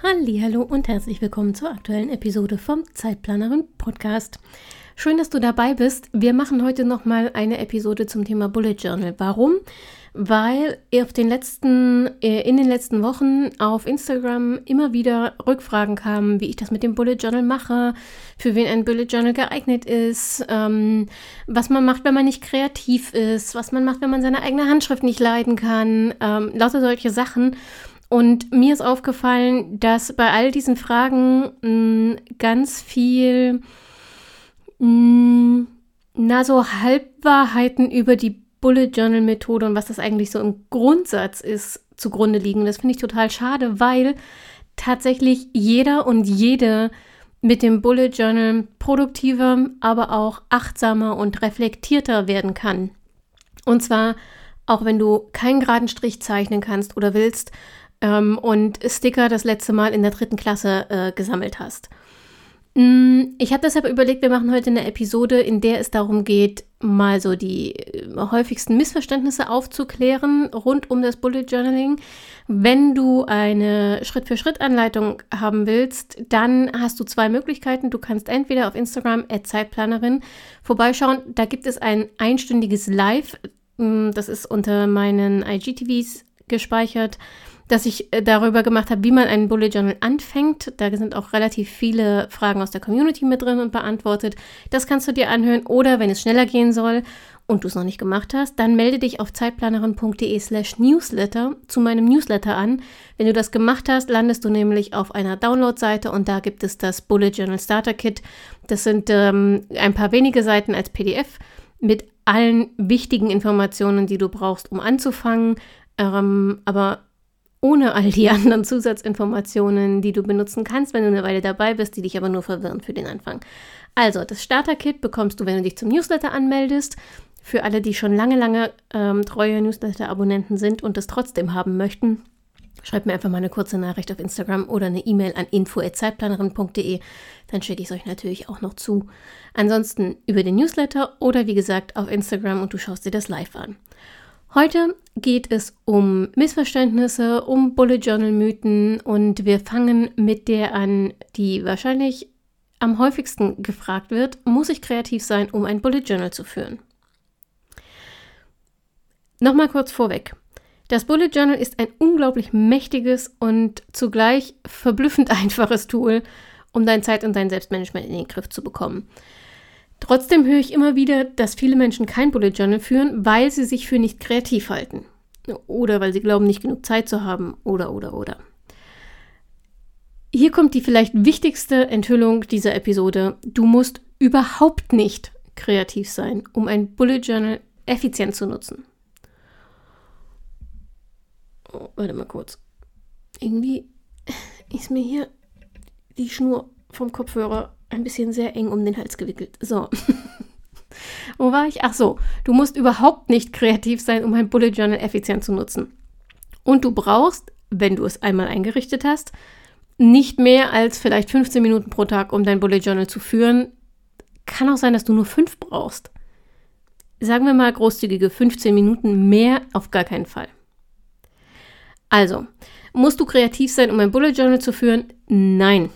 Hallo und herzlich willkommen zur aktuellen Episode vom Zeitplanerin Podcast. Schön, dass du dabei bist. Wir machen heute noch mal eine Episode zum Thema Bullet Journal. Warum? Weil auf den letzten, äh, in den letzten Wochen auf Instagram immer wieder Rückfragen kamen, wie ich das mit dem Bullet Journal mache, für wen ein Bullet Journal geeignet ist, ähm, was man macht, wenn man nicht kreativ ist, was man macht, wenn man seine eigene Handschrift nicht leiden kann, ähm, lauter solche Sachen. Und mir ist aufgefallen, dass bei all diesen Fragen mh, mm, ganz viel, mh, mm, na, so Halbwahrheiten über die Bullet Journal Methode und was das eigentlich so im Grundsatz ist, zugrunde liegen. Das finde ich total schade, weil tatsächlich jeder und jede mit dem Bullet Journal produktiver, aber auch achtsamer und reflektierter werden kann. Und zwar auch wenn du keinen geraden Strich zeichnen kannst oder willst, ähm, und Sticker das letzte Mal in der dritten Klasse äh, gesammelt hast. Mm, ich habe deshalb überlegt, wir machen heute eine Episode, in der es darum geht, mal so die äh, häufigsten Missverständnisse aufzuklären rund um das Bullet Journaling. Wenn du eine Schritt-für-Schritt-Anleitung haben willst, dann hast du zwei Möglichkeiten. Du kannst entweder auf Instagram Zeitplanerin vorbeischauen. Da gibt es ein einstündiges Live. Mm, das ist unter meinen IGTVs gespeichert dass ich äh, darüber gemacht habe, wie man einen Bullet Journal anfängt. Da sind auch relativ viele Fragen aus der Community mit drin und beantwortet. Das kannst du dir anhören oder wenn es schneller gehen soll und du es noch nicht gemacht hast, dann melde dich auf zeitplanerin.de slash newsletter zu meinem Newsletter an. Wenn du das gemacht hast, landest du nämlich auf einer Download-Seite und da gibt es das Bullet Journal Starter Kit. Das sind ähm, ein paar wenige Seiten als PDF mit allen wichtigen Informationen, die du brauchst, um anzufangen. Ähm, aber ohne all die anderen Zusatzinformationen, die du benutzen kannst, wenn du eine Weile dabei bist, die dich aber nur verwirren für den Anfang. Also, das Starter-Kit bekommst du, wenn du dich zum Newsletter anmeldest. Für alle, die schon lange, lange ähm, treue Newsletter-Abonnenten sind und es trotzdem haben möchten, schreibt mir einfach mal eine kurze Nachricht auf Instagram oder eine E-Mail an info.zeitplanerin.de. Dann schicke ich es euch natürlich auch noch zu. Ansonsten über den Newsletter oder wie gesagt auf Instagram und du schaust dir das live an. Heute geht es um Missverständnisse, um Bullet Journal Mythen und wir fangen mit der an, die wahrscheinlich am häufigsten gefragt wird, muss ich kreativ sein, um ein Bullet Journal zu führen? Nochmal kurz vorweg. Das Bullet Journal ist ein unglaublich mächtiges und zugleich verblüffend einfaches Tool, um dein Zeit- und dein Selbstmanagement in den Griff zu bekommen. Trotzdem höre ich immer wieder, dass viele Menschen kein Bullet Journal führen, weil sie sich für nicht kreativ halten. Oder weil sie glauben, nicht genug Zeit zu haben. Oder, oder, oder. Hier kommt die vielleicht wichtigste Enthüllung dieser Episode. Du musst überhaupt nicht kreativ sein, um ein Bullet Journal effizient zu nutzen. Oh, warte mal kurz. Irgendwie ist mir hier die Schnur vom Kopfhörer ein bisschen sehr eng um den Hals gewickelt. So. Wo war ich? Ach so, du musst überhaupt nicht kreativ sein, um ein Bullet Journal effizient zu nutzen. Und du brauchst, wenn du es einmal eingerichtet hast, nicht mehr als vielleicht 15 Minuten pro Tag, um dein Bullet Journal zu führen. Kann auch sein, dass du nur fünf brauchst. Sagen wir mal großzügige 15 Minuten mehr auf gar keinen Fall. Also, musst du kreativ sein, um ein Bullet Journal zu führen? Nein.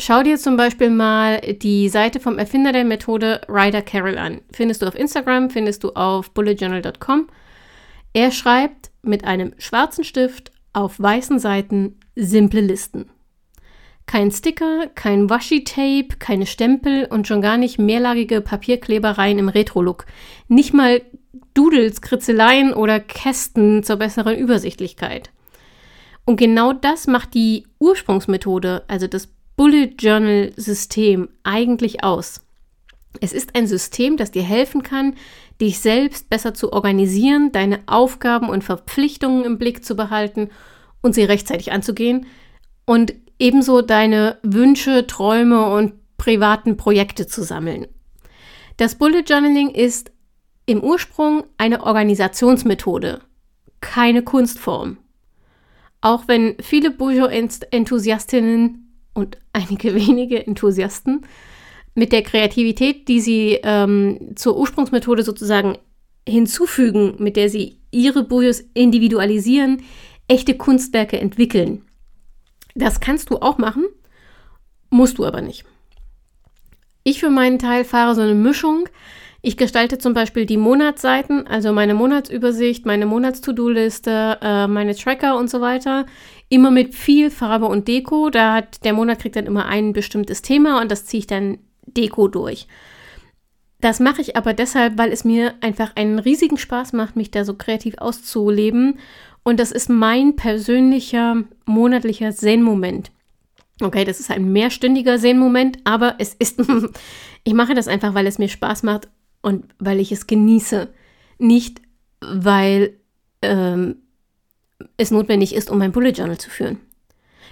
Schau dir zum Beispiel mal die Seite vom Erfinder der Methode Ryder Carroll an. Findest du auf Instagram, findest du auf bulletjournal.com. Er schreibt mit einem schwarzen Stift auf weißen Seiten simple Listen. Kein Sticker, kein Washi-Tape, keine Stempel und schon gar nicht mehrlagige Papierklebereien im Retro-Look. Nicht mal Doodles, Kritzeleien oder Kästen zur besseren Übersichtlichkeit. Und genau das macht die Ursprungsmethode, also das Bullet Journal System eigentlich aus? Es ist ein System, das dir helfen kann, dich selbst besser zu organisieren, deine Aufgaben und Verpflichtungen im Blick zu behalten und sie rechtzeitig anzugehen und ebenso deine Wünsche, Träume und privaten Projekte zu sammeln. Das Bullet Journaling ist im Ursprung eine Organisationsmethode, keine Kunstform. Auch wenn viele Bujo-Enthusiastinnen und einige wenige Enthusiasten mit der Kreativität, die sie ähm, zur Ursprungsmethode sozusagen hinzufügen, mit der sie ihre Bujos individualisieren, echte Kunstwerke entwickeln. Das kannst du auch machen, musst du aber nicht. Ich für meinen Teil fahre so eine Mischung. Ich gestalte zum Beispiel die Monatsseiten, also meine Monatsübersicht, meine Monats-To-Do-Liste, äh, meine Tracker und so weiter, immer mit viel Farbe und Deko. Da hat der Monat kriegt dann immer ein bestimmtes Thema und das ziehe ich dann Deko durch. Das mache ich aber deshalb, weil es mir einfach einen riesigen Spaß macht, mich da so kreativ auszuleben. Und das ist mein persönlicher monatlicher Zen-Moment. Okay, das ist ein mehrstündiger Zen-Moment, aber es ist, ich mache das einfach, weil es mir Spaß macht und weil ich es genieße. Nicht, weil ähm, es notwendig ist, um mein Bullet Journal zu führen.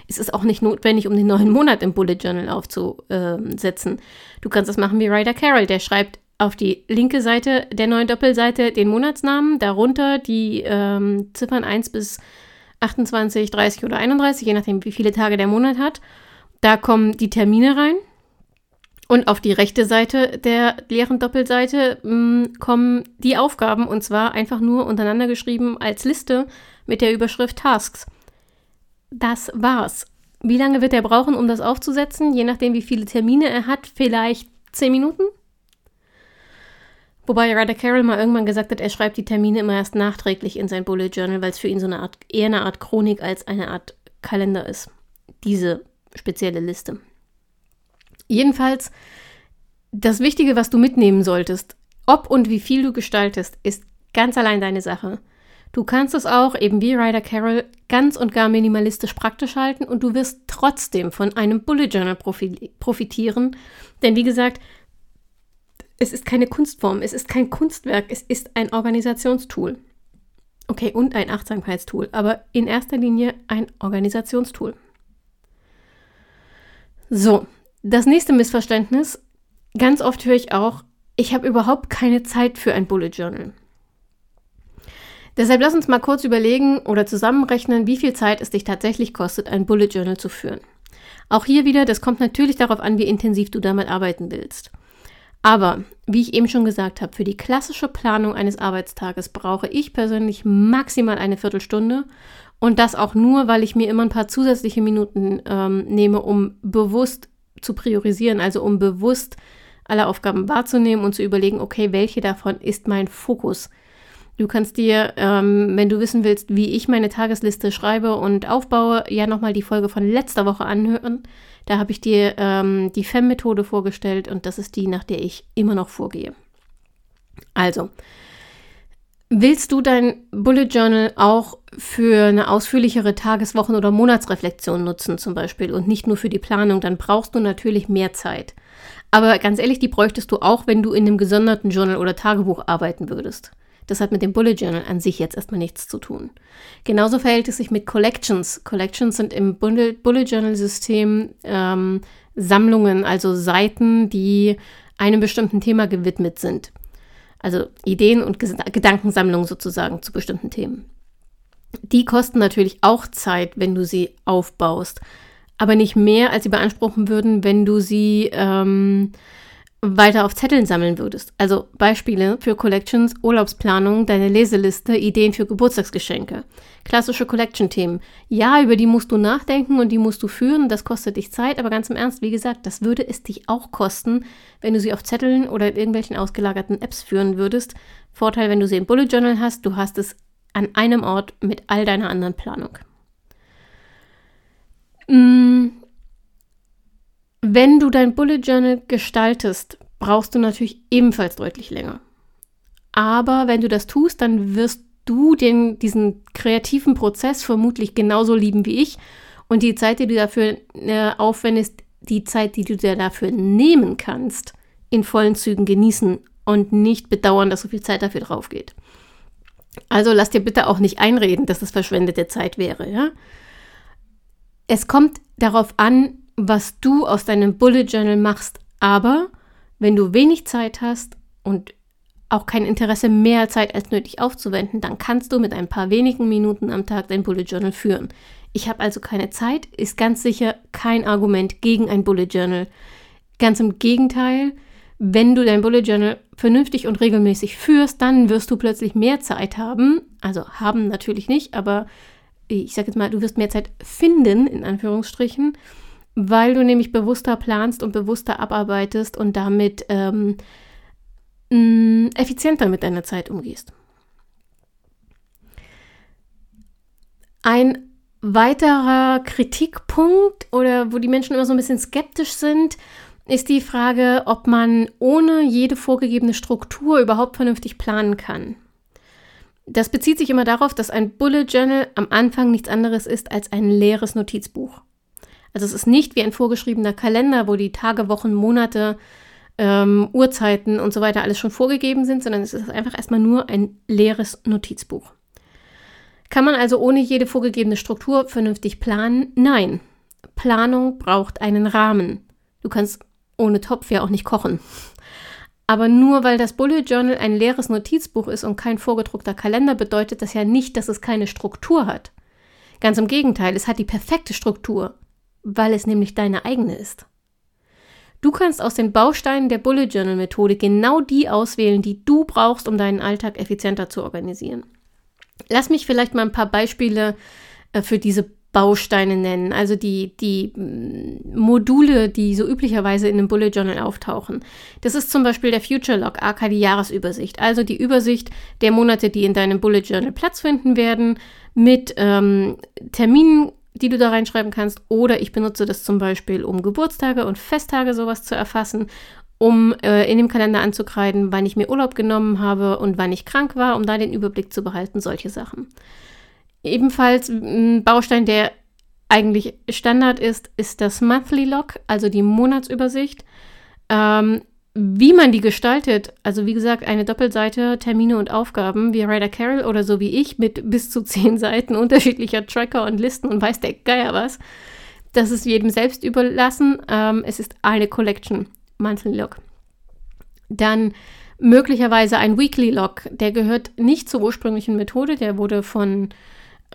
Es ist auch nicht notwendig, um den neuen Monat im Bullet Journal aufzusetzen. Du kannst das machen wie Ryder Carroll, der schreibt auf die linke Seite der neuen Doppelseite den Monatsnamen, darunter die ähm, Ziffern 1 bis 28, 30 oder 31, je nachdem, wie viele Tage der Monat hat. Da kommen die Termine rein. Und auf die rechte Seite der leeren Doppelseite mh, mm, kommen die Aufgaben und zwar einfach nur untereinander geschrieben als Liste mit der Überschrift Tasks. Das war's. Wie lange wird er brauchen, um das aufzusetzen? Je nachdem, wie viele Termine er hat, vielleicht 10 Minuten? Wobei Ryder Carroll mal irgendwann gesagt hat, er schreibt die Termine immer erst nachträglich in sein Bullet Journal, weil es für ihn so eine Art, eher eine Art Chronik als eine Art Kalender ist. Diese spezielle Liste. Jedenfalls, das Wichtige, was du mitnehmen solltest, ob und wie viel du gestaltest, ist ganz allein deine Sache. Du kannst es auch, eben wie Ryder Carroll, ganz und gar minimalistisch praktisch halten und du wirst trotzdem von einem Bullet Journal profitieren. Denn wie gesagt, es ist keine Kunstform, es ist kein Kunstwerk, es ist ein Organisationstool. Okay, und ein Achtsamkeitstool, aber in erster Linie ein Organisationstool. So, das nächste Missverständnis. Ganz oft höre ich auch, ich habe überhaupt keine Zeit für ein Bullet Journal. Deshalb lass uns mal kurz überlegen oder zusammenrechnen, wie viel Zeit es dich tatsächlich kostet, ein Bullet Journal zu führen. Auch hier wieder, das kommt natürlich darauf an, wie intensiv du damit arbeiten willst. Aber, wie ich eben schon gesagt habe, für die klassische Planung eines Arbeitstages brauche ich persönlich maximal eine Viertelstunde und das auch nur, weil ich mir immer ein paar zusätzliche Minuten ähm, nehme, um bewusst zu priorisieren, also um bewusst alle Aufgaben wahrzunehmen und zu überlegen, okay, welche davon ist mein Fokus? Du kannst dir, ähm, wenn du wissen willst, wie ich meine Tagesliste schreibe und aufbaue, ja nochmal die Folge von letzter Woche anhören. Da habe ich dir ähm, die FEM-Methode vorgestellt und das ist die, nach der ich immer noch vorgehe. Also, willst du dein Bullet Journal auch für eine ausführlichere Tageswochen- oder Monatsreflexion nutzen zum Beispiel und nicht nur für die Planung, dann brauchst du natürlich mehr Zeit. Aber ganz ehrlich, die bräuchtest du auch, wenn du in einem gesonderten Journal oder Tagebuch arbeiten würdest. Das hat mit dem Bullet Journal an sich jetzt erstmal nichts zu tun. Genauso verhält es sich mit Collections. Collections sind im Bullet Journal System ähm, Sammlungen, also Seiten, die einem bestimmten Thema gewidmet sind. Also Ideen und Gedankensammlungen sozusagen zu bestimmten Themen. Die kosten natürlich auch Zeit, wenn du sie aufbaust, aber nicht mehr, als sie beanspruchen würden, wenn du sie ähm, weiter auf Zetteln sammeln würdest. Also Beispiele für Collections, Urlaubsplanung, deine Leseliste, Ideen für Geburtstagsgeschenke. Klassische Collection-Themen. Ja, über die musst du nachdenken und die musst du führen. Das kostet dich Zeit, aber ganz im Ernst, wie gesagt, das würde es dich auch kosten, wenn du sie auf Zetteln oder in irgendwelchen ausgelagerten Apps führen würdest. Vorteil, wenn du sie im Bullet Journal hast, du hast es an einem Ort mit all deiner anderen Planung. Mmh. Wenn du dein Bullet Journal gestaltest, brauchst du natürlich ebenfalls deutlich länger. Aber wenn du das tust, dann wirst du den, diesen kreativen Prozess vermutlich genauso lieben wie ich. Und die Zeit, die du dafür äh, aufwendest, die Zeit, die du dir dafür nehmen kannst, in vollen Zügen genießen und nicht bedauern, dass so viel Zeit dafür drauf geht. Also lass dir bitte auch nicht einreden, dass das verschwendete Zeit wäre, ja? Es kommt darauf an, was du aus deinem Bullet Journal machst. Aber wenn du wenig Zeit hast und auch kein Interesse, mehr Zeit als nötig aufzuwenden, dann kannst du mit ein paar wenigen Minuten am Tag dein Bullet Journal führen. Ich habe also keine Zeit, ist ganz sicher kein Argument gegen ein Bullet Journal. Ganz im Gegenteil, wenn du dein Bullet Journal vernünftig und regelmäßig führst, dann wirst du plötzlich mehr Zeit haben. Also haben natürlich nicht, aber ich sage jetzt mal, du wirst mehr Zeit finden, in Anführungsstrichen, weil du nämlich bewusster planst und bewusster abarbeitest und damit ähm, mh, effizienter mit deiner Zeit umgehst. Ein weiterer Kritikpunkt oder wo die Menschen immer so ein bisschen skeptisch sind, ist die Frage, ob man ohne jede vorgegebene Struktur überhaupt vernünftig planen kann. Das bezieht sich immer darauf, dass ein Bullet Journal am Anfang nichts anderes ist als ein leeres Notizbuch. Also es ist nicht wie ein vorgeschriebener Kalender, wo die Tage, Wochen, Monate ähm, Uhrzeiten und so weiter alles schon vorgegeben sind, sondern es ist einfach erstmal nur ein leeres Notizbuch. Kann man also ohne jede vorgegebene Struktur vernünftig planen? Nein. Planung braucht einen Rahmen. Du kannst ohne Topf ja auch nicht kochen. Aber nur weil das Bullet Journal ein leeres Notizbuch ist und kein vorgedruckter Kalender, bedeutet das ja nicht, dass es keine Struktur hat. Ganz im Gegenteil, es hat die perfekte Struktur, weil es nämlich deine eigene ist. Du kannst aus den Bausteinen der Bullet Journal Methode genau die auswählen, die du brauchst, um deinen Alltag effizienter zu organisieren. Lass mich vielleicht mal ein paar Beispiele äh, für diese Bausteine nennen, also die, die mm, Module, die so üblicherweise in einem Bullet Journal auftauchen. Das ist zum Beispiel der Future Log, aka die Jahresübersicht, also die Übersicht der Monate, die in deinem Bullet Journal Platz finden werden, mit ähm, Terminen die du da reinschreiben kannst. Oder ich benutze das zum Beispiel, um Geburtstage und Festtage sowas zu erfassen, um äh, in dem Kalender anzukreiden, wann ich mir Urlaub genommen habe und wann ich krank war, um da den Überblick zu behalten, solche Sachen. Ebenfalls ein Baustein, der eigentlich Standard ist, ist das Monthly Log, also die Monatsübersicht. Ähm, wie man die gestaltet, also wie gesagt, eine Doppelseite, Termine und Aufgaben, wie Ryder Carroll oder so wie ich, mit bis zu zehn Seiten unterschiedlicher Tracker und Listen und weiß der Geier was, das ist jedem selbst überlassen. Ähm, es ist eine Collection, Monthly Log. Dann möglicherweise ein Weekly Log, der gehört nicht zur ursprünglichen Methode, der wurde von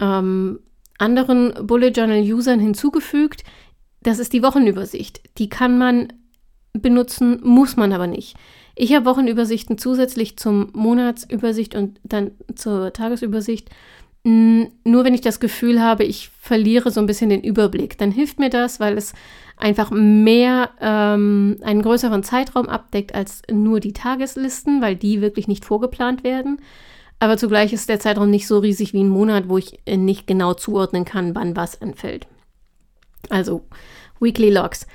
ähm, anderen Bullet Journal Usern hinzugefügt. Das ist die Wochenübersicht. Die kann man benutzen, muss man aber nicht. Ich habe Wochenübersichten zusätzlich zum Monatsübersicht und dann zur Tagesübersicht. Nur wenn ich das Gefühl habe, ich verliere so ein bisschen den Überblick, dann hilft mir das, weil es einfach mehr ähm, einen größeren Zeitraum abdeckt als nur die Tageslisten, weil die wirklich nicht vorgeplant werden. Aber zugleich ist der Zeitraum nicht so riesig wie ein Monat, wo ich nicht genau zuordnen kann, wann was anfällt. Also Weekly Logs.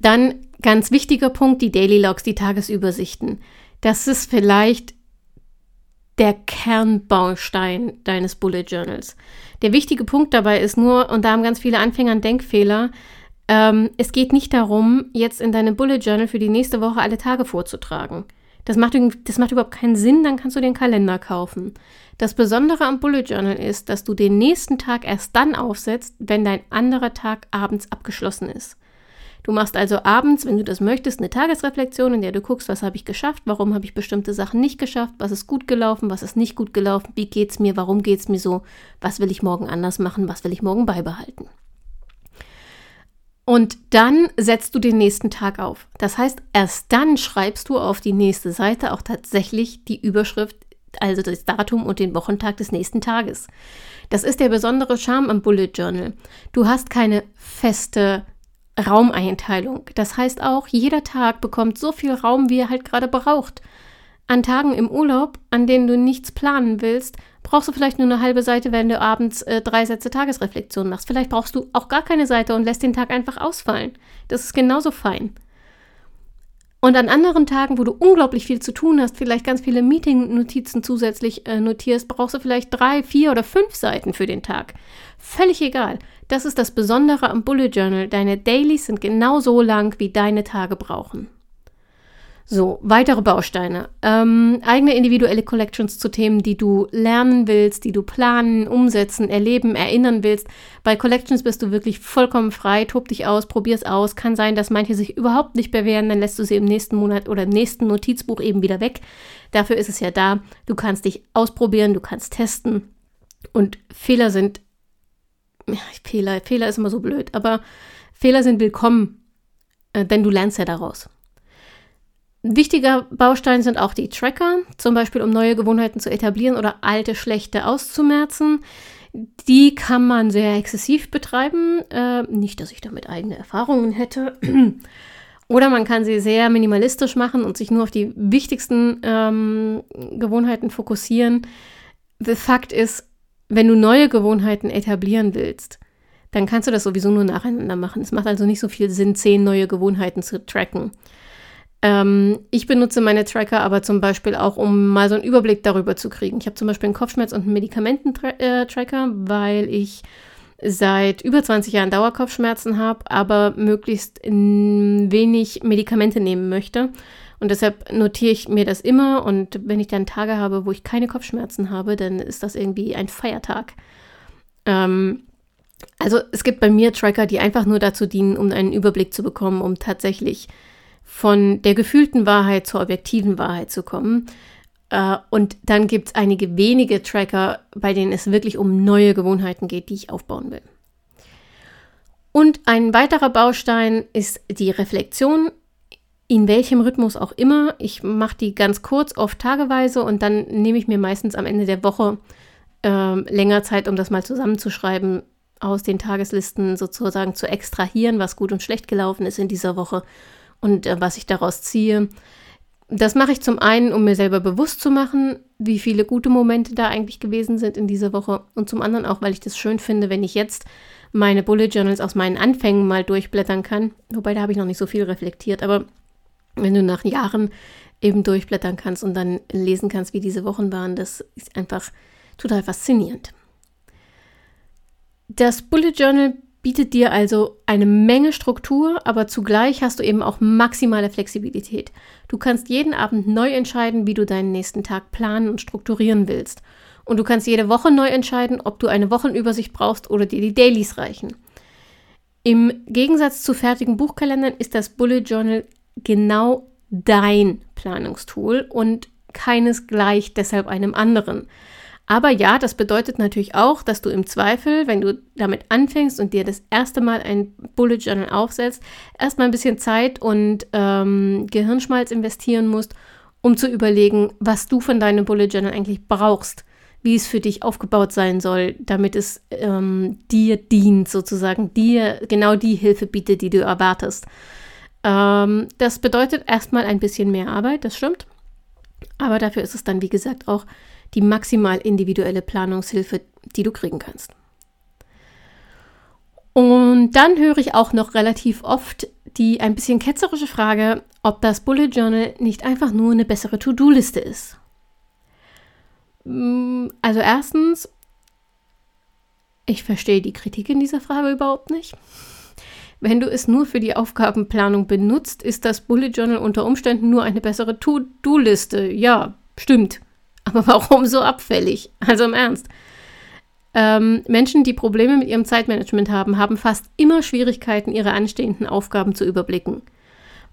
Dann ganz wichtiger Punkt, die Daily Logs, die Tagesübersichten. Das ist vielleicht der Kernbaustein deines Bullet Journals. Der wichtige Punkt dabei ist nur, und da haben ganz viele Anfänger einen Denkfehler, ähm, es geht nicht darum, jetzt in deinem Bullet Journal für die nächste Woche alle Tage vorzutragen. Das macht, das macht überhaupt keinen Sinn, dann kannst du den Kalender kaufen. Das Besondere am Bullet Journal ist, dass du den nächsten Tag erst dann aufsetzt, wenn dein anderer Tag abends abgeschlossen ist. Du machst also abends, wenn du das möchtest, eine Tagesreflexion, in der du guckst, was habe ich geschafft, warum habe ich bestimmte Sachen nicht geschafft, was ist gut gelaufen, was ist nicht gut gelaufen, wie geht es mir, warum geht es mir so, was will ich morgen anders machen, was will ich morgen beibehalten. Und dann setzt du den nächsten Tag auf. Das heißt, erst dann schreibst du auf die nächste Seite auch tatsächlich die Überschrift, also das Datum und den Wochentag des nächsten Tages. Das ist der besondere Charme am Bullet Journal. Du hast keine feste Raumeinteilung. Das heißt auch, jeder Tag bekommt so viel Raum, wie er halt gerade braucht. An Tagen im Urlaub, an denen du nichts planen willst, brauchst du vielleicht nur eine halbe Seite, wenn du abends äh, drei Sätze Tagesreflexion machst. Vielleicht brauchst du auch gar keine Seite und lässt den Tag einfach ausfallen. Das ist genauso fein. Und an anderen Tagen, wo du unglaublich viel zu tun hast, vielleicht ganz viele Meeting-Notizen zusätzlich äh, notierst, brauchst du vielleicht drei, vier oder fünf Seiten für den Tag. Völlig egal. Das ist das Besondere am Bullet Journal. Deine Dailies sind genauso lang, wie deine Tage brauchen. So, weitere Bausteine. Ähm, eigene individuelle Collections zu Themen, die du lernen willst, die du planen, umsetzen, erleben, erinnern willst. Bei Collections bist du wirklich vollkommen frei, tob dich aus, probier's aus. Kann sein, dass manche sich überhaupt nicht bewähren, dann lässt du sie im nächsten Monat oder im nächsten Notizbuch eben wieder weg. Dafür ist es ja da. Du kannst dich ausprobieren, du kannst testen. Und Fehler sind. Ja, Fehler, Fehler ist immer so blöd, aber Fehler sind willkommen, äh, denn du lernst ja daraus. Wichtiger Baustein sind auch die Tracker, zum Beispiel um neue Gewohnheiten zu etablieren oder alte schlechte auszumerzen. Die kann man sehr exzessiv betreiben. Äh, nicht, dass ich damit eigene Erfahrungen hätte. Oder man kann sie sehr minimalistisch machen und sich nur auf die wichtigsten ähm, Gewohnheiten fokussieren. The Fakt ist, wenn du neue Gewohnheiten etablieren willst, dann kannst du das sowieso nur nacheinander machen. Es macht also nicht so viel Sinn, zehn neue Gewohnheiten zu tracken. Ähm, ich benutze meine Tracker aber zum Beispiel auch, um mal so einen Überblick darüber zu kriegen. Ich habe zum Beispiel einen Kopfschmerz- und einen Medikamententracker, weil ich seit über 20 Jahren Dauerkopfschmerzen habe, aber möglichst wenig Medikamente nehmen möchte. Und deshalb notiere ich mir das immer. Und wenn ich dann Tage habe, wo ich keine Kopfschmerzen habe, dann ist das irgendwie ein Feiertag. Ähm, also es gibt bei mir Tracker, die einfach nur dazu dienen, um einen Überblick zu bekommen, um tatsächlich von der gefühlten Wahrheit zur objektiven Wahrheit zu kommen. Äh, und dann gibt es einige wenige Tracker, bei denen es wirklich um neue Gewohnheiten geht, die ich aufbauen will. Und ein weiterer Baustein ist die Reflexion, in welchem Rhythmus auch immer. Ich mache die ganz kurz, oft tageweise und dann nehme ich mir meistens am Ende der Woche äh, länger Zeit, um das mal zusammenzuschreiben, aus den Tageslisten sozusagen zu extrahieren, was gut und schlecht gelaufen ist in dieser Woche und äh, was ich daraus ziehe. Das mache ich zum einen, um mir selber bewusst zu machen, wie viele gute Momente da eigentlich gewesen sind in dieser Woche und zum anderen auch, weil ich das schön finde, wenn ich jetzt meine Bullet Journals aus meinen Anfängen mal durchblättern kann. Wobei da habe ich noch nicht so viel reflektiert, aber wenn du nach Jahren eben durchblättern kannst und dann lesen kannst, wie diese Wochen waren, das ist einfach total faszinierend. Das Bullet Journal bietet dir also eine Menge Struktur, aber zugleich hast du eben auch maximale Flexibilität. Du kannst jeden Abend neu entscheiden, wie du deinen nächsten Tag planen und strukturieren willst. Und du kannst jede Woche neu entscheiden, ob du eine Wochenübersicht brauchst oder dir die Dailies reichen. Im Gegensatz zu fertigen Buchkalendern ist das Bullet Journal genau dein Planungstool und keines gleich deshalb einem anderen. Aber ja, das bedeutet natürlich auch, dass du im Zweifel, wenn du damit anfängst und dir das erste Mal ein Bullet Journal aufsetzt, erstmal ein bisschen Zeit und ähm, Gehirnschmalz investieren musst, um zu überlegen, was du von deinem Bullet Journal eigentlich brauchst, wie es für dich aufgebaut sein soll, damit es ähm, dir dient, sozusagen, dir genau die Hilfe bietet, die du erwartest. Ähm, das bedeutet erstmal ein bisschen mehr Arbeit, das stimmt. Aber dafür ist es dann, wie gesagt, auch die maximal individuelle Planungshilfe, die du kriegen kannst. Und dann höre ich auch noch relativ oft die ein bisschen ketzerische Frage, ob das Bullet Journal nicht einfach nur eine bessere To-Do-Liste ist. Mm, also erstens, ich verstehe die Kritik in dieser Frage überhaupt nicht. Wenn du es nur für die Aufgabenplanung benutzt, ist das Bullet Journal unter Umständen nur eine bessere To-Do-Liste. Ja, stimmt. Aber warum so abfällig? Also im Ernst. Ähm, Menschen, die Probleme mit ihrem Zeitmanagement haben, haben fast immer Schwierigkeiten, ihre anstehenden Aufgaben zu überblicken.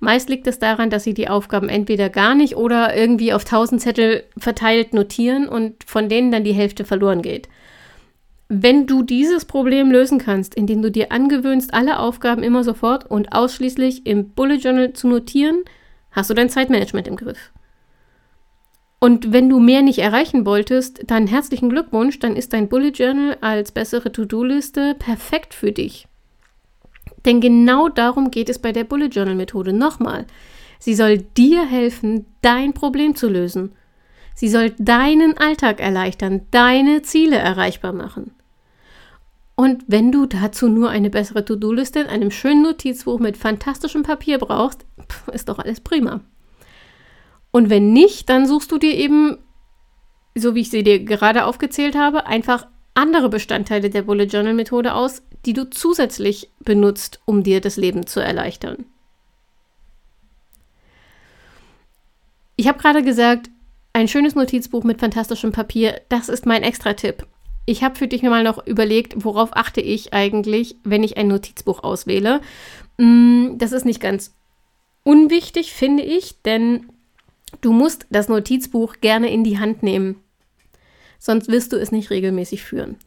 Meist liegt es daran, dass sie die Aufgaben entweder gar nicht oder irgendwie auf tausend Zettel verteilt notieren und von denen dann die Hälfte verloren geht. Wenn du dieses Problem lösen kannst, indem du dir angewöhnst, alle Aufgaben immer sofort und ausschließlich im Bullet Journal zu notieren, hast du dein Zeitmanagement im Griff. Und wenn du mehr nicht erreichen wolltest, dann herzlichen Glückwunsch, dann ist dein Bullet Journal als bessere To-Do-Liste perfekt für dich. Denn genau darum geht es bei der Bullet Journal Methode. Nochmal, sie soll dir helfen, dein Problem zu lösen. Sie soll deinen Alltag erleichtern, deine Ziele erreichbar machen. Und wenn du dazu nur eine bessere To-Do-Liste in einem schönen Notizbuch mit fantastischem Papier brauchst, ist doch alles prima. Und wenn nicht, dann suchst du dir eben, so wie ich sie dir gerade aufgezählt habe, einfach andere Bestandteile der Bullet Journal Methode aus, die du zusätzlich benutzt, um dir das Leben zu erleichtern. Ich habe gerade gesagt, ein schönes Notizbuch mit fantastischem Papier, das ist mein Extra-Tipp. Ich habe für dich mir mal noch überlegt, worauf achte ich eigentlich, wenn ich ein Notizbuch auswähle. Mm, das ist nicht ganz unwichtig, finde ich, denn du musst das Notizbuch gerne in die Hand nehmen. Sonst wirst du es nicht regelmäßig führen.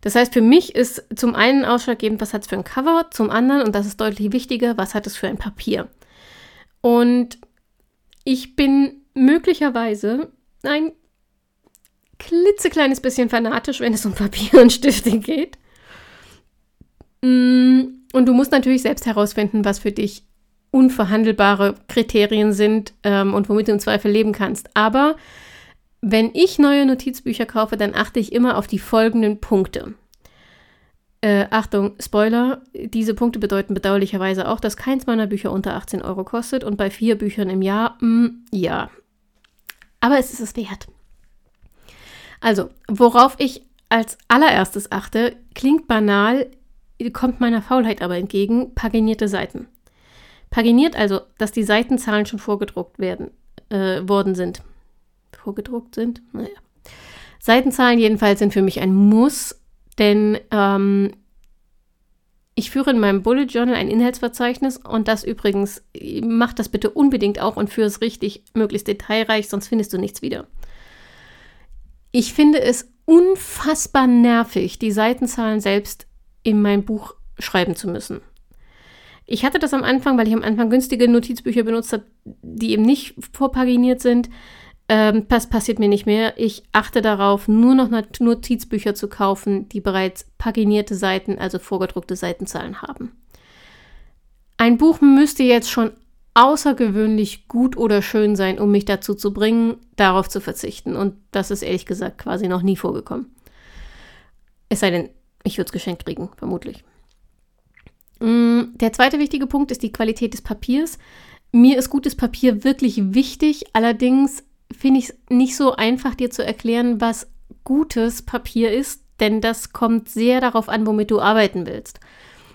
Das heißt, für mich ist zum einen ausschlaggebend, was hat es für ein Cover, zum anderen, und das ist deutlich wichtiger, was hat es für ein Papier. Und ich bin möglicherweise ein klitzekleines bisschen fanatisch, wenn es um Papier und Stifte geht. Mm, und du musst natürlich selbst herausfinden, was für dich unverhandelbare Kriterien sind ähm, und womit du im Zweifel leben kannst. Aber wenn ich neue Notizbücher kaufe, dann achte ich immer auf die folgenden Punkte. Äh, Achtung, Spoiler, diese Punkte bedeuten bedauerlicherweise auch, dass keins meiner Bücher unter 18 Euro kostet und bei vier Büchern im Jahr, mh, mm, ja. Aber es ist es wert. Also, worauf ich als allererstes achte, klingt banal, kommt meiner Faulheit aber entgegen, paginierte Seiten. Paginiert also, dass die Seitenzahlen schon vorgedruckt werden, äh, worden sind. Vorgedruckt sind? Naja. Seitenzahlen jedenfalls sind für mich ein Muss, denn ähm, ich führe in meinem Bullet Journal ein Inhaltsverzeichnis und das übrigens, mach das bitte unbedingt auch und führe es richtig, möglichst detailreich, sonst findest du nichts wieder. Ich finde es unfassbar nervig, die Seitenzahlen selbst in mein Buch schreiben zu müssen. Ich hatte das am Anfang, weil ich am Anfang günstige Notizbücher benutzt habe, die eben nicht vorpaginiert sind. Ähm, das passiert mir nicht mehr. Ich achte darauf, nur noch Notizbücher zu kaufen, die bereits paginierte Seiten, also vorgedruckte Seitenzahlen haben. Ein Buch müsste jetzt schon außergewöhnlich gut oder schön sein, um mich dazu zu bringen, darauf zu verzichten. Und das ist ehrlich gesagt quasi noch nie vorgekommen. Es sei denn, ich würde es geschenkt kriegen, vermutlich. Mm, der zweite wichtige Punkt ist die Qualität des Papiers. Mir ist gutes Papier wirklich wichtig, allerdings finde ich es nicht so einfach, dir zu erklären, was gutes Papier ist, denn das kommt sehr darauf an, womit du arbeiten willst.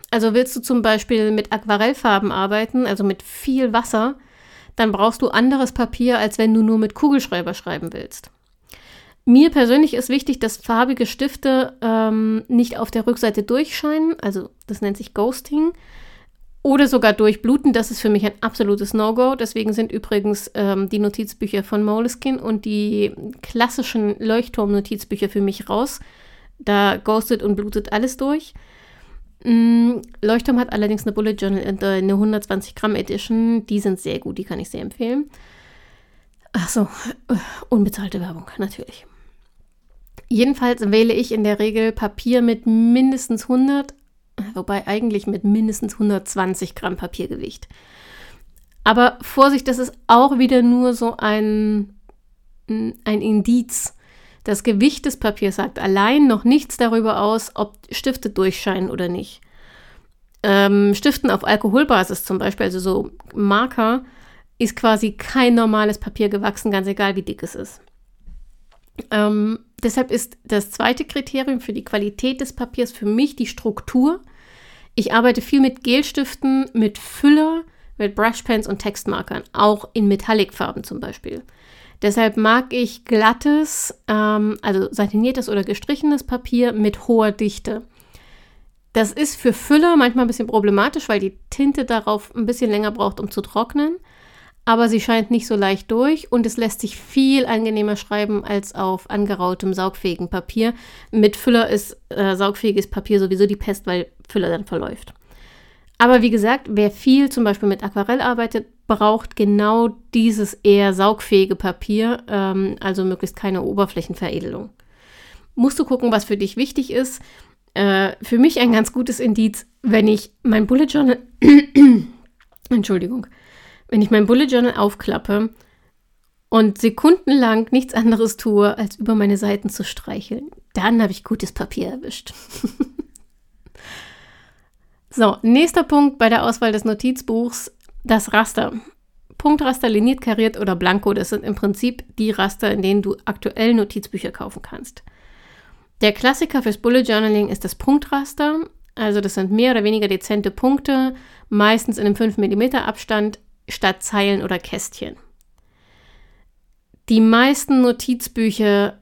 Also willst du zum Beispiel mit Aquarellfarben arbeiten, also mit viel Wasser, dann brauchst du anderes Papier, als wenn du nur mit Kugelschreiber schreiben willst. Mir persönlich ist wichtig, dass farbige Stifte ähm, nicht auf der Rückseite durchscheinen, also das nennt sich Ghosting, oder sogar durchbluten. Das ist für mich ein absolutes No-Go. Deswegen sind übrigens ähm, die Notizbücher von Moleskine und die klassischen Leuchtturm-Notizbücher für mich raus. Da ghostet und blutet alles durch. Mm, Leuchtturm hat allerdings eine Bullet Journal, eine 120 Gramm Edition. Die sind sehr gut, die kann ich sehr empfehlen. Achso, äh, unbezahlte Werbung, natürlich. Jedenfalls wähle ich in der Regel Papier mit mindestens 100, wobei eigentlich mit mindestens 120 Gramm Papiergewicht. Aber Vorsicht, das ist auch wieder nur so ein, ein Indiz. Das Gewicht des Papiers sagt allein noch nichts darüber aus, ob Stifte durchscheinen oder nicht. Ähm, Stiften auf Alkoholbasis zum Beispiel, also so Marker, ist quasi kein normales Papier gewachsen, ganz egal wie dick es ist. Ähm, deshalb ist das zweite Kriterium für die Qualität des Papiers für mich die Struktur. Ich arbeite viel mit Gelstiften, mit Füller, mit Brushpens und Textmarkern, auch in Metallicfarben zum Beispiel. Deshalb mag ich glattes, ähm, also satiniertes oder gestrichenes Papier mit hoher Dichte. Das ist für Füller manchmal ein bisschen problematisch, weil die Tinte darauf ein bisschen länger braucht, um zu trocknen aber sie scheint nicht so leicht durch und es lässt sich viel angenehmer schreiben als auf angerautem, saugfähigen Papier. Mit Füller ist äh, saugfähiges Papier sowieso die Pest, weil Füller dann verläuft. Aber wie gesagt, wer viel zum Beispiel mit Aquarell arbeitet, braucht genau dieses eher saugfähige Papier, ähm, also möglichst keine Oberflächenveredelung. Musst du gucken, was für dich wichtig ist. Äh, für mich ein ganz gutes Indiz, wenn ich mein Bullet Journal, Entschuldigung, wenn ich mein Bullet Journal aufklappe und sekundenlang nichts anderes tue, als über meine Seiten zu streicheln, dann habe ich gutes Papier erwischt. so, nächster Punkt bei der Auswahl des Notizbuchs, das Raster. Punktraster, liniert, kariert oder blanko, das sind im Prinzip die Raster, in denen du aktuell Notizbücher kaufen kannst. Der Klassiker fürs Bullet Journaling ist das Punktraster. Also das sind mehr oder weniger dezente Punkte, meistens in einem 5 mm Abstand, statt Zeilen oder Kästchen. Die meisten Notizbücher,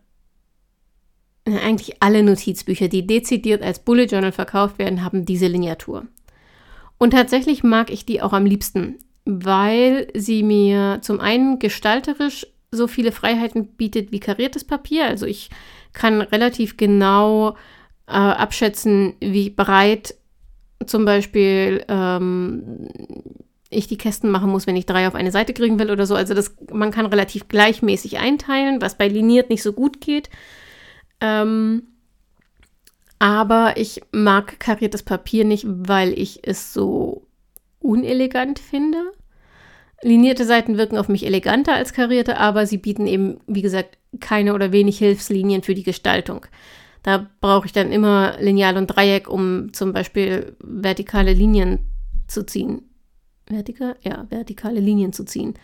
eigentlich alle Notizbücher, die dezidiert als Bullet Journal verkauft werden, haben diese Lineatur. Und tatsächlich mag ich die auch am liebsten, weil sie mir zum einen gestalterisch so viele Freiheiten bietet wie kariertes Papier. Also ich kann relativ genau äh, abschätzen, wie breit zum Beispiel ähm, ich die Kästen machen muss, wenn ich drei auf eine Seite kriegen will oder so. Also das, man kann relativ gleichmäßig einteilen, was bei liniert nicht so gut geht. Ähm, aber ich mag kariertes Papier nicht, weil ich es so unelegant finde. Linierte Seiten wirken auf mich eleganter als karierte, aber sie bieten eben, wie gesagt, keine oder wenig Hilfslinien für die Gestaltung. Da brauche ich dann immer Lineal und Dreieck, um zum Beispiel vertikale Linien zu ziehen. Vertikal? Ja, vertikale Linien zu ziehen.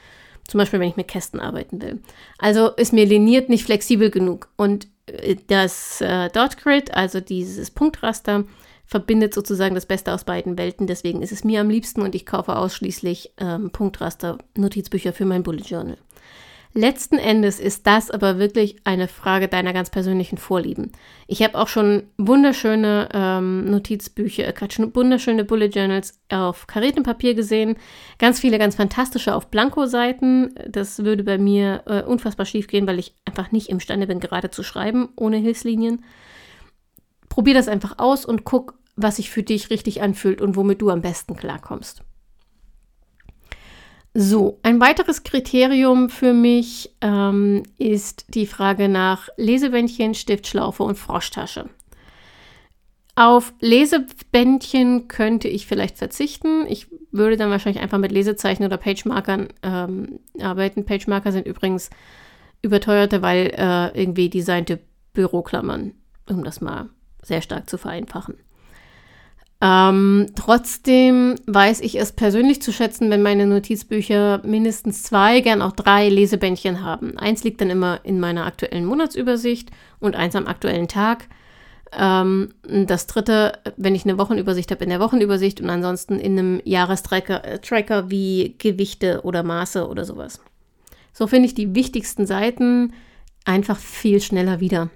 Zum Beispiel, wenn ich mit Kästen arbeiten will. Also ist mir liniert nicht flexibel genug. Und äh, das äh, Dot Grid, also dieses Punktraster, verbindet sozusagen das Beste aus beiden Welten. Deswegen ist es mir am liebsten und ich kaufe ausschließlich ähm, Punktraster-Notizbücher für mein Bullet Journal. Letzten Endes ist das aber wirklich eine Frage deiner ganz persönlichen Vorlieben. Ich habe auch schon wunderschöne ähm, Notizbücher, äh, wunderschöne Bullet Journals auf kariertem Papier gesehen. Ganz viele ganz fantastische auf Blanko-Seiten. Das würde bei mir äh, unfassbar schief gehen, weil ich einfach nicht imstande bin, gerade zu schreiben ohne Hilfslinien. Probier das einfach aus und guck, was sich für dich richtig anfühlt und womit du am besten klarkommst. So, ein weiteres Kriterium für mich ähm, ist die Frage nach Lesebändchen, Stiftschlaufe und Froschtasche. Auf Lesebändchen könnte ich vielleicht verzichten. Ich würde dann wahrscheinlich einfach mit Lesezeichen oder Pagemarkern ähm, arbeiten. Pagemarker sind übrigens überteuerte, weil äh, irgendwie designte Büroklammern, um das mal sehr stark zu vereinfachen. Ähm, trotzdem weiß ich es persönlich zu schätzen, wenn meine Notizbücher mindestens zwei, gern auch drei Lesebändchen haben. Eins liegt dann immer in meiner aktuellen Monatsübersicht und eins am aktuellen Tag. Ähm, das dritte, wenn ich eine Wochenübersicht habe, in der Wochenübersicht und ansonsten in einem Jahrestracker äh, Tracker wie Gewichte oder Maße oder sowas. So finde ich die wichtigsten Seiten einfach viel schneller wieder.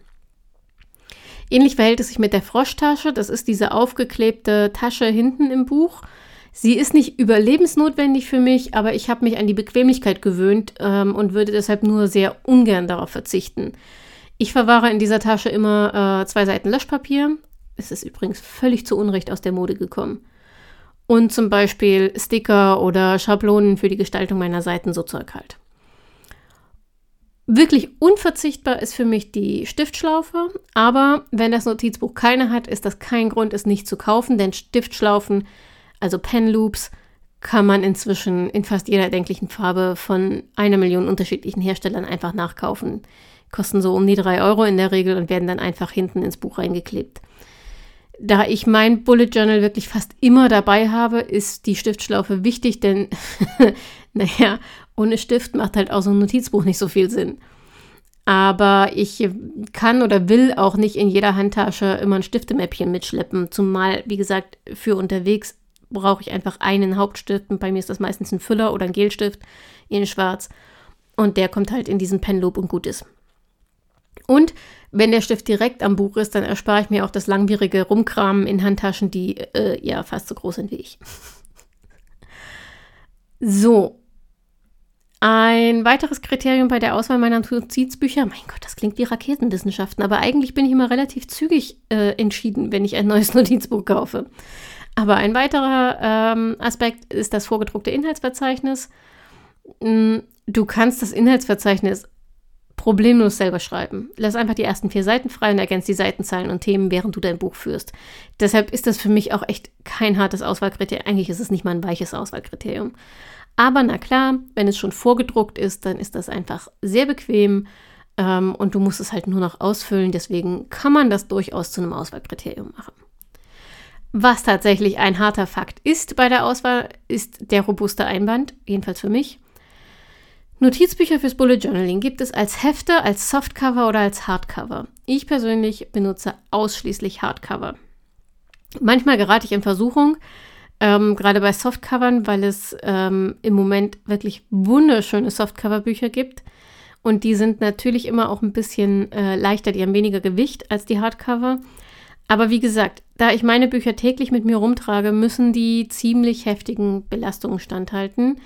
Ähnlich verhält es sich mit der Froschtasche. Das ist diese aufgeklebte Tasche hinten im Buch. Sie ist nicht überlebensnotwendig für mich, aber ich habe mich an die Bequemlichkeit gewöhnt ähm, und würde deshalb nur sehr ungern darauf verzichten. Ich verwahre in dieser Tasche immer äh, zwei Seiten Löschpapier. Es ist übrigens völlig zu Unrecht aus der Mode gekommen. Und zum Beispiel Sticker oder Schablonen für die Gestaltung meiner Seiten, so Zeug halt. Wirklich unverzichtbar ist für mich die Stiftschlaufe, aber wenn das Notizbuch keine hat, ist das kein Grund, es nicht zu kaufen, denn Stiftschlaufen, also Pen Loops, kann man inzwischen in fast jeder erdenklichen Farbe von einer Million unterschiedlichen Herstellern einfach nachkaufen. Kosten so um die drei Euro in der Regel und werden dann einfach hinten ins Buch reingeklebt. Da ich mein Bullet Journal wirklich fast immer dabei habe, ist die Stiftschlaufe wichtig, denn naja, ohne Stift macht halt auch so ein Notizbuch nicht so viel Sinn. Aber ich kann oder will auch nicht in jeder Handtasche immer ein Stiftemäppchen mitschleppen. Zumal, wie gesagt, für unterwegs brauche ich einfach einen Hauptstift. Und bei mir ist das meistens ein Füller oder ein Gelstift in schwarz. Und der kommt halt in diesen Penloop und gut ist. Und wenn der Stift direkt am Buch ist, dann erspare ich mir auch das langwierige Rumkramen in Handtaschen, die äh, ja fast so groß sind wie ich. so, ein weiteres Kriterium bei der Auswahl meiner Notizbücher, mein Gott, das klingt wie Raketenwissenschaften, aber eigentlich bin ich immer relativ zügig äh, entschieden, wenn ich ein neues Notizbuch kaufe. Aber ein weiterer ähm, Aspekt ist das vorgedruckte Inhaltsverzeichnis. Mm, du kannst das Inhaltsverzeichnis problemlos selber schreiben. Lass einfach die ersten vier Seiten frei und ergänzt die Seitenzahlen und Themen, während du dein Buch führst. Deshalb ist das für mich auch echt kein hartes Auswahlkriterium. Eigentlich ist es nicht mal ein weiches Auswahlkriterium. Aber na klar, wenn es schon vorgedruckt ist, dann ist das einfach sehr bequem ähm, und du musst es halt nur noch ausfüllen. Deswegen kann man das durchaus zu einem Auswahlkriterium machen. Was tatsächlich ein harter Fakt ist bei der Auswahl, ist der robuste Einband, jedenfalls für mich. Notizbücher fürs Bullet Journaling gibt es als Hefte, als Softcover oder als Hardcover. Ich persönlich benutze ausschließlich Hardcover. Manchmal gerate ich in Versuchung, ähm, gerade bei Softcovern, weil es ähm, im Moment wirklich wunderschöne Softcover-Bücher gibt. Und die sind natürlich immer auch ein bisschen äh, leichter, die haben weniger Gewicht als die Hardcover. Aber wie gesagt, da ich meine Bücher täglich mit mir rumtrage, müssen die ziemlich heftigen Belastungen standhalten.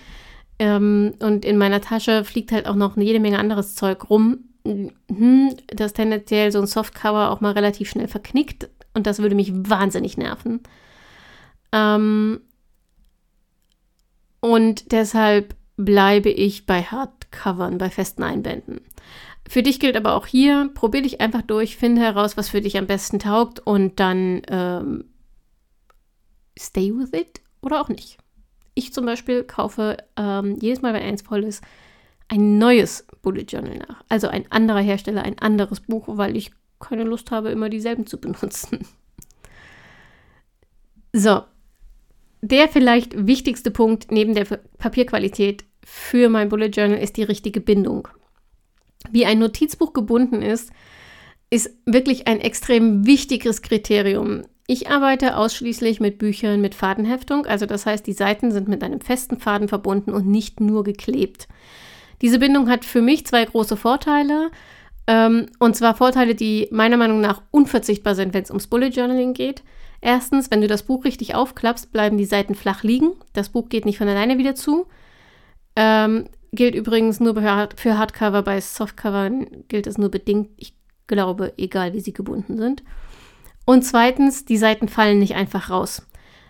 Ähm, und in meiner Tasche fliegt halt auch noch jede Menge anderes Zeug rum, hm, das tendenziell so ein Softcover auch mal relativ schnell verknickt. Und das würde mich wahnsinnig nerven. Ähm, und deshalb bleibe ich bei Hardcovern, bei festen Einbänden. Für dich gilt aber auch hier, probier dich einfach durch, finde heraus, was für dich am besten taugt und dann ähm, stay with it oder auch nicht. Ich zum Beispiel kaufe ähm, jedes Mal, wenn eins voll ist, ein neues Bullet Journal nach. Also ein anderer Hersteller, ein anderes Buch, weil ich keine Lust habe, immer dieselben zu benutzen. So, der vielleicht wichtigste Punkt neben der Papierqualität für mein Bullet Journal ist die richtige Bindung. Wie ein Notizbuch gebunden ist, ist wirklich ein extrem wichtiges Kriterium. Ich arbeite ausschließlich mit Büchern mit Fadenheftung, also das heißt, die Seiten sind mit einem festen Faden verbunden und nicht nur geklebt. Diese Bindung hat für mich zwei große Vorteile. Ähm, und zwar Vorteile, die meiner Meinung nach unverzichtbar sind, wenn es ums Bullet Journaling geht. Erstens, wenn du das Buch richtig aufklappst, bleiben die Seiten flach liegen. Das Buch geht nicht von alleine wieder zu. Ähm, gilt übrigens nur für Hardcover, bei Softcovern gilt es nur bedingt. Ich glaube, egal wie sie gebunden sind. Und zweitens, die Seiten fallen nicht einfach raus.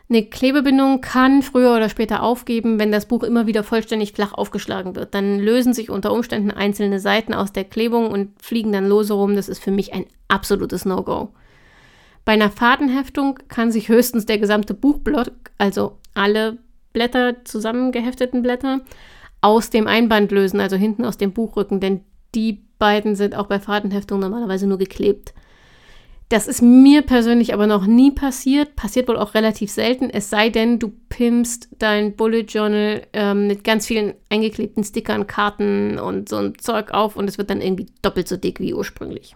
Eine Klebebindung kann früher oder später aufgeben, wenn das Buch immer wieder vollständig flach aufgeschlagen wird. Dann lösen sich unter Umständen einzelne Seiten aus der Klebung und fliegen dann lose rum. Das ist für mich ein absolutes No-Go. Bei einer Fadenheftung kann sich höchstens der gesamte Buchblock, also alle Blätter, zusammengehefteten Blätter, aus dem Einband lösen, also hinten aus dem Buchrücken, denn die beiden sind auch bei Fadenheftung normalerweise nur geklebt. Das ist mir persönlich aber noch nie passiert, passiert wohl auch relativ selten, es sei denn, du pimpst dein Bullet Journal ähm, mit ganz vielen eingeklebten Stickern, Karten und so ein Zeug auf und es wird dann irgendwie doppelt so dick wie ursprünglich.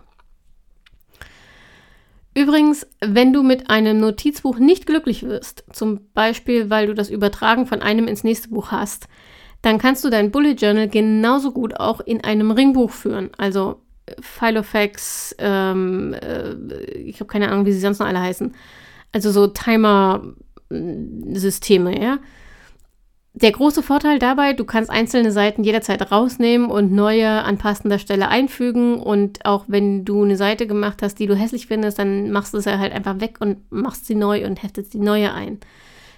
Übrigens, wenn du mit einem Notizbuch nicht glücklich wirst, zum Beispiel weil du das Übertragen von einem ins nächste Buch hast, dann kannst du dein Bullet Journal genauso gut auch in einem Ringbuch führen. Also Filofax, ähm, äh, ich habe keine Ahnung, wie sie sonst noch alle heißen. Also so Timer-Systeme, ja. Der große Vorteil dabei, du kannst einzelne Seiten jederzeit rausnehmen und neue an passender Stelle einfügen. Und auch wenn du eine Seite gemacht hast, die du hässlich findest, dann machst du sie halt einfach weg und machst sie neu und heftest die neue ein.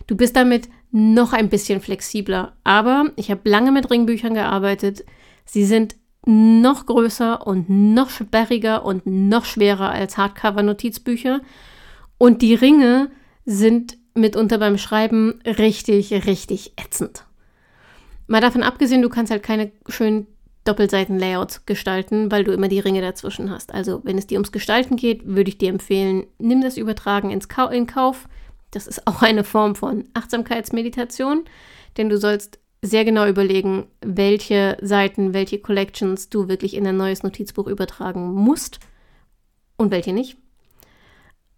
Du bist damit noch ein bisschen flexibler. Aber ich habe lange mit Ringbüchern gearbeitet. Sie sind noch größer und noch sperriger und noch schwerer als Hardcover-Notizbücher. Und die Ringe sind mitunter beim Schreiben richtig, richtig ätzend. Mal davon abgesehen, du kannst halt keine schönen Doppelseiten-Layouts gestalten, weil du immer die Ringe dazwischen hast. Also, wenn es dir ums Gestalten geht, würde ich dir empfehlen, nimm das Übertragen ins Kau in Kauf. Das ist auch eine Form von Achtsamkeitsmeditation, denn du sollst sehr genau überlegen, welche Seiten, welche Collections du wirklich in ein neues Notizbuch übertragen musst und welche nicht.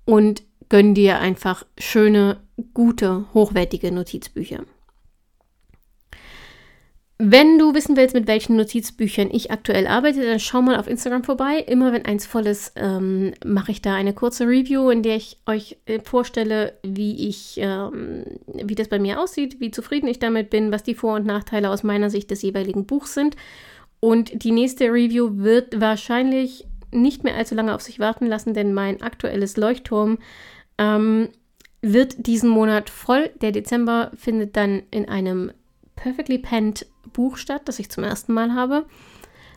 Und gönn dir einfach schöne, gute, hochwertige Notizbücher. Wenn du wissen willst, mit welchen Notizbüchern ich aktuell arbeite, dann schau mal auf Instagram vorbei. Immer wenn eins voll ist, ähm, mache ich da eine kurze Review, in der ich euch äh, vorstelle, wie ich, ähm, wie das bei mir aussieht, wie zufrieden ich damit bin, was die Vor- und Nachteile aus meiner Sicht des jeweiligen Buchs sind. Und die nächste Review wird wahrscheinlich nicht mehr allzu lange auf sich warten lassen, denn mein aktuelles Leuchtturm ähm, wird diesen Monat voll. Der Dezember findet dann in einem Perfectly Penned Buch statt, das ich zum ersten Mal habe.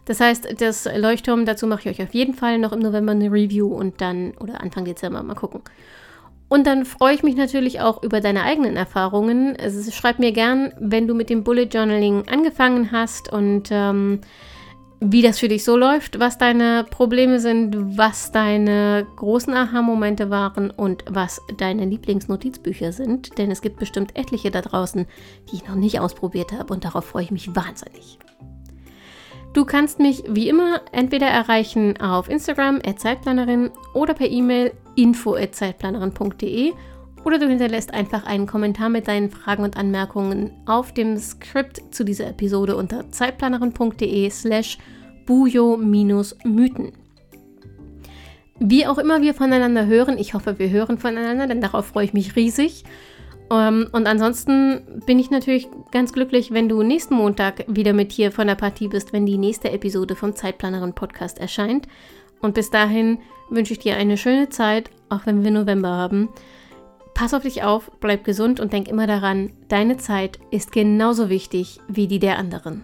Das heißt, das Leuchtturm, dazu mache ich euch auf jeden Fall noch im November eine Review und dann, oder Anfang Dezember, mal gucken. Und dann freue ich mich natürlich auch über deine eigenen Erfahrungen. Also schreib mir gern, wenn du mit dem Bullet Journaling angefangen hast und ähm, wie das für dich so läuft, was deine Probleme sind, was deine großen Aha-Momente waren und was deine Lieblingsnotizbücher sind. Denn es gibt bestimmt etliche da draußen, die ich noch nicht ausprobiert habe und darauf freue ich mich wahnsinnig. Du kannst mich wie immer entweder erreichen auf Instagram Zeitplanerin oder per E-Mail info zeitplanerin.de oder du hinterlässt einfach einen Kommentar mit deinen Fragen und Anmerkungen auf dem Skript zu dieser Episode unter zeitplanerin.de slash bujo-mythen. Wie auch immer wir voneinander hören, ich hoffe, wir hören voneinander, denn darauf freue ich mich riesig. Ähm, und ansonsten bin ich natürlich ganz glücklich, wenn du nächsten Montag wieder mit hier von der Partie bist, wenn die nächste Episode vom Zeitplanerin Podcast erscheint. Und bis dahin wünsche ich dir eine schöne Zeit, auch wenn wir November haben. Pass auf dich auf, bleib gesund und denk immer daran, deine Zeit ist genauso wichtig wie die der anderen.